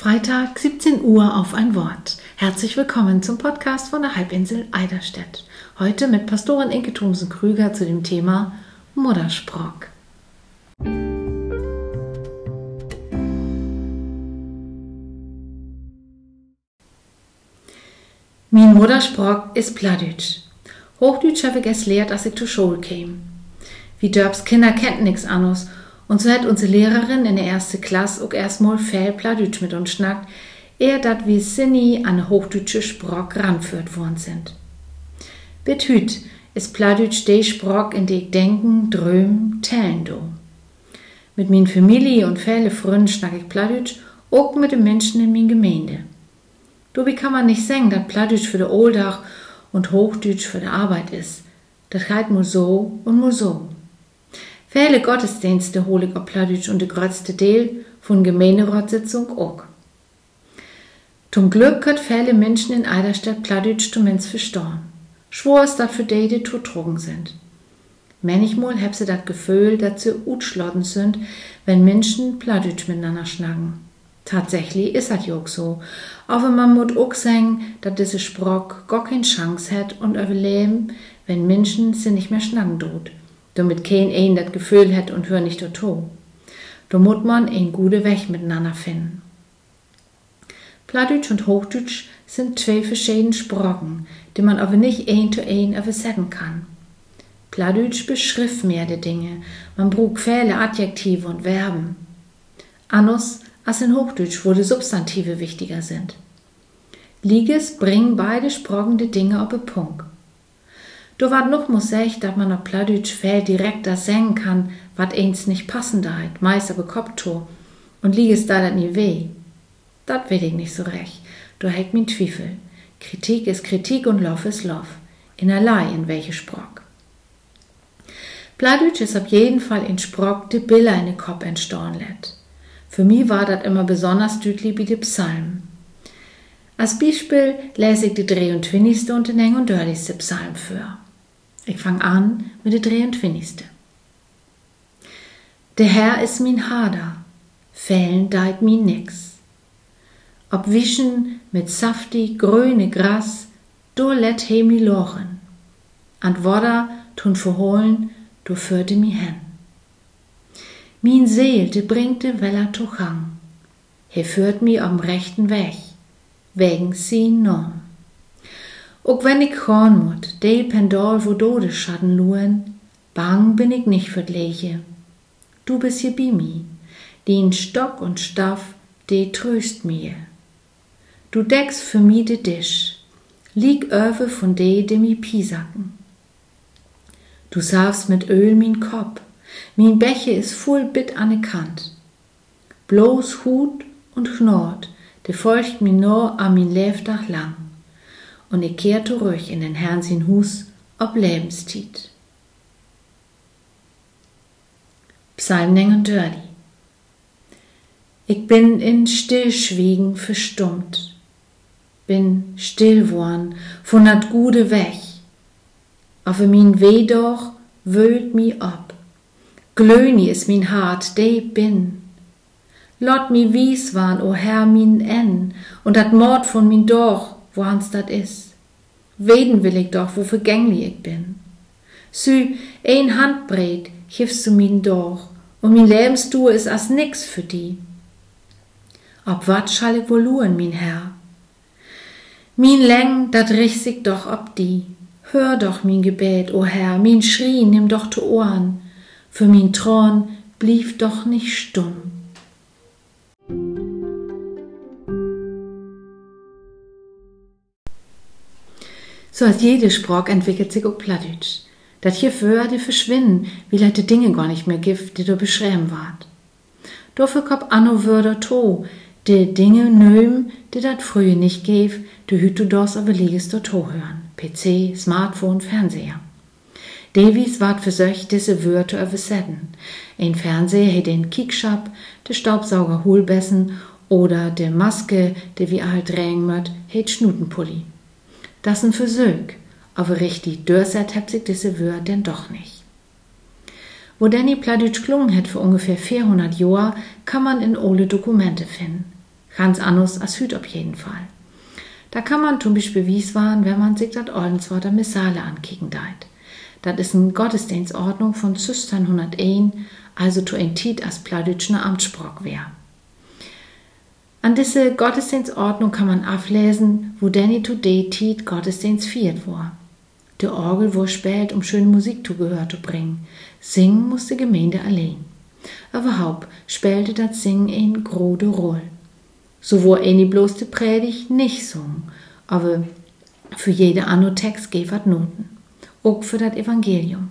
Freitag, 17 Uhr auf ein Wort. Herzlich willkommen zum Podcast von der Halbinsel Eiderstedt. Heute mit Pastorin Inke Thomsen-Krüger zu dem Thema Muttersprock. Mein Muttersprock ist Pladütsch. Hochdütsch habe ich es lehrt, als ich zur Schule käme. Wie Dörbs Kinder kennt nix anderes und so hat unsere Lehrerin in der erste Klasse auch erstmal viel Pladütsch mit uns schnackt, ehe dat wie Sinni an hochdütsche Sprock ranführt worden sind. Bit hüt ist Pladütsch de Sprock, in de ich denken, dröm, tellen do. Mit min Familie und viele Freunden schnack ich Pladütsch, auch mit den Menschen in min Gemeinde. Dobi kann man nicht sagen, dat Pladütsch für de Oldach und Hochdütsch für de Arbeit ist. Das halt nur so und nur so. Viele Gottesdienste hole ich auf Pladütsch und de größte Teil von Gemeinderatssitzung auch. Zum Glück könnt viele Menschen in Eiderstadt Pladütsch zumindest verstehen. Schwor ist dat für die, die totrogen sind. Manchmal hab sie dat Gefühl, dass sie utschlotten sind, wenn Menschen Pladütsch miteinander schnacken. Tatsächlich ist das auch so. Aber man muss auch sagen, dass diese Sprock gar keine Chance hat und überleben, wenn Menschen sie nicht mehr schnacken tut damit kein ein das Gefühl hat und hör nicht dazu. Da muss man ein gute Weg miteinander finden. Plattdeutsch und Hochdeutsch sind zwei verschiedene Sprachen, die man aber nicht ein zu ein übersetzen kann. Plattdeutsch beschrift mehr die Dinge, man braucht viele Adjektive und Verben. Anders als in Hochdeutsch, wo die Substantive wichtiger sind. Liges bringen beide Sprachen die Dinge auf den Punkt. Du wart noch muss ich, dass man auf Plattdeutsch viel direkter singen kann, wat eins nicht passend deit, meist aber Kopfto, und lieg es da dat nie weh. Dat will ich nicht so recht. Du heck min Zwiefel. Kritik ist Kritik und Lof ist Lof. In allerlei in welche Sprock. Plattdeutsch ist auf jeden Fall in Sprock de Billa in den Kopf entstorn let. Für mich war dat immer besonders dütli wie de Psalm. Als Beispiel lese ich die 23. und den eng und dörlichste Psalm für. Ich fang an mit der 23. Der Herr ist min Hader, fällen deit mi nix. Ob wischen mit saftig grüne Gras, do let he mi lochen. Ant Wodder tun verholen, do führte mi hen. Min Seel, de bringte Weller tuchang. He führt mi am rechten Weg, wegen sie norm. Ook wenn ik gaan moet, de pendal wo dode Schatten luen, bang bin ich nicht für Leche. Du bist hier bei mir, den Stock und Staff, de tröst mir. Du deckst für mi de Tisch, lieg öwe von de, de mi pisacken. Du saufst mit Öl min Kopf, min Beche is voll bit an de Kant. Bloß Hut und Knort, de folgt mi nur a min Lebtag lang und ich kehr zurück in den Herrn sin Hus ob Lebenstiet. Psalm 39 Ich bin in Stillschwiegen verstummt, bin still worn von dat gute weg, auf min weh doch wölt mi ab, glöni is min hart, de bin. Lot mi wies warn, o Herr, min en, und dat Mord von min doch, woans dat is. Weden will ich doch, wo vergänglich ich bin. Sü, ein Handbreit gibst du min doch, und min Lebensdur is as nix für die. Ob wat schall ich wohl luren, min Herr? Min Läng, dat richt sich doch ob die. Hör doch min Gebet, o Herr, min Schrie, nimm doch zu Ohren. Für min Thron blieb doch nicht stumm. So als jede Sprach entwickelt sich auch Plattdeutsch. Dat hier Wörter verschwinden, wie leite Dinge gar nicht mehr gibt, die du beschreiben wart. Dafür kommt anno Wörter to, die Dinge nöm, die dat früher nicht gäf, die hüt du dos aber liegest dort hören. PC, Smartphone, Fernseher. Davies wart für solch diese Wörter übersetzen. Ein Fernseher hätt den Kickschap, de Staubsauger Hohlbessen oder de Maske, de wie halt drängen möt, hätt Schnutenpulli. Das sind Versuch, aber richtig durchset hat sich diese Wörter denn doch nicht. Wo Danny Pladütsch klungen hat für ungefähr 400 Jahre, kann man in ole Dokumente finden. Ganz anders als Hüt auf jeden Fall. Da kann man zum Beispiel waren, wenn man sich das Ordenswort Missale ankicken deit. Das ist eine Gottesdienstordnung von 1601, also zu ein Tit als Pladütschner Amtssprach wär. An diese Gottesdienstordnung kann man ablesen, wo Danny Today Tit Gottesdienst viert war. Der Orgel wurde spät, um schöne Musik zu Gehör zu bringen. Singen musste Gemeinde allein. Aber Haupt spielte das Singen in grode Roll. So wo eine bloß die Predigt nicht sung, aber für jede anno Text gevert Noten. Auch für das Evangelium.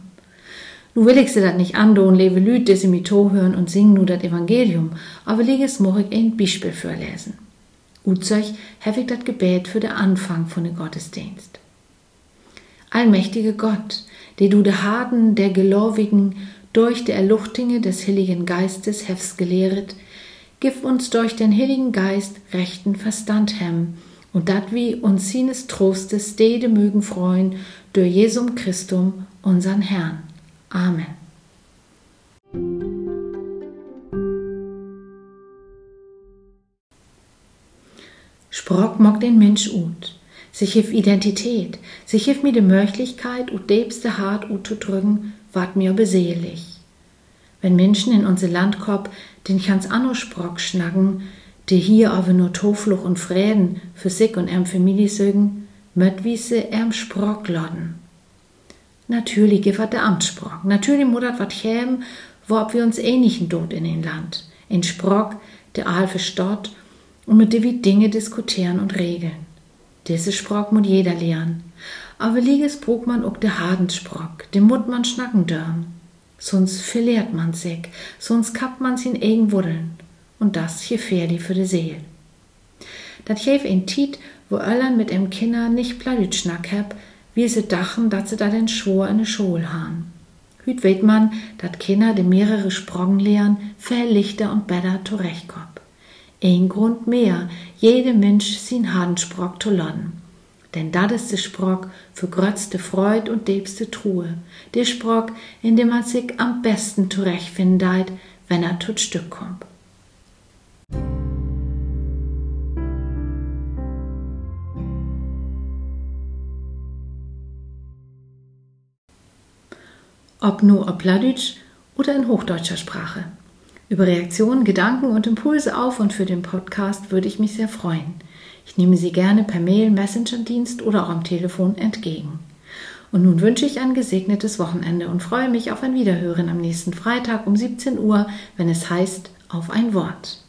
Nu will ich sie dat nicht andon, lebe Lüd, die sie mit to hören und singen nu dat Evangelium, aber leg es ich ein Beispiel für lesen. Utzeug hef ich dat Gebet für den Anfang von de Gottesdienst. Allmächtige Gott, der du de Harden der Gelovigen durch die Erluchtinge des Heiligen Geistes hefst gelehret, gib uns durch den Heiligen Geist rechten Verstand hem, und dat wie uns sines Trostes dede mögen freuen, durch Jesum Christum, unsern Herrn. Amen. Sprock mag den Mensch ut. Sich hif Identität, sich hif mir de Möglichkeit ut debste hart ut zu drücken, ward mir besehelig. Wenn Menschen in unser Landkorb den ganz anno Sprock schnacken, die hier aber nur Tofluch und Fräden für sich und erm Familie sögen, möt wie se erm Sprock lodden. Natürlich gibt der Amtssprach. Natürlich muttert wat chäm, wo wir uns ähnlichen dort in den Land. In Sprock, der Aal verstaut und mit dem wir Dinge diskutieren und regeln. Diese Sprock muss jeder lernen. Aber lieges brug man auch der Hadensprock, dem mut man schnacken dörn. Sonst verliert man sich, sonst kappt man in egen Wuddeln. Und das gefährlich für die Seele. Dat gäf in Tiet, wo Öllern mit em Kinder nicht Pladütschnack hab, wie sie dachten, dat sie da den Schwur in de Schul han. Hüt weet man, dat Kinder de mehrere Sprong lehren, verlichter und besser zurechtkommt. Ein Grund mehr, jede Mensch sin Hadensprock zu lernen. Denn dat ist de Sprock für grötzte Freud und debste Truhe, de Sprock, in dem man sich am besten zurechtfindet, wenn er tut Stück kommt. Ob nur ob Pladütsch oder in hochdeutscher Sprache. Über Reaktionen, Gedanken und Impulse auf und für den Podcast würde ich mich sehr freuen. Ich nehme sie gerne per Mail, Messenger-Dienst oder auch am Telefon entgegen. Und nun wünsche ich ein gesegnetes Wochenende und freue mich auf ein Wiederhören am nächsten Freitag um 17 Uhr, wenn es heißt Auf ein Wort.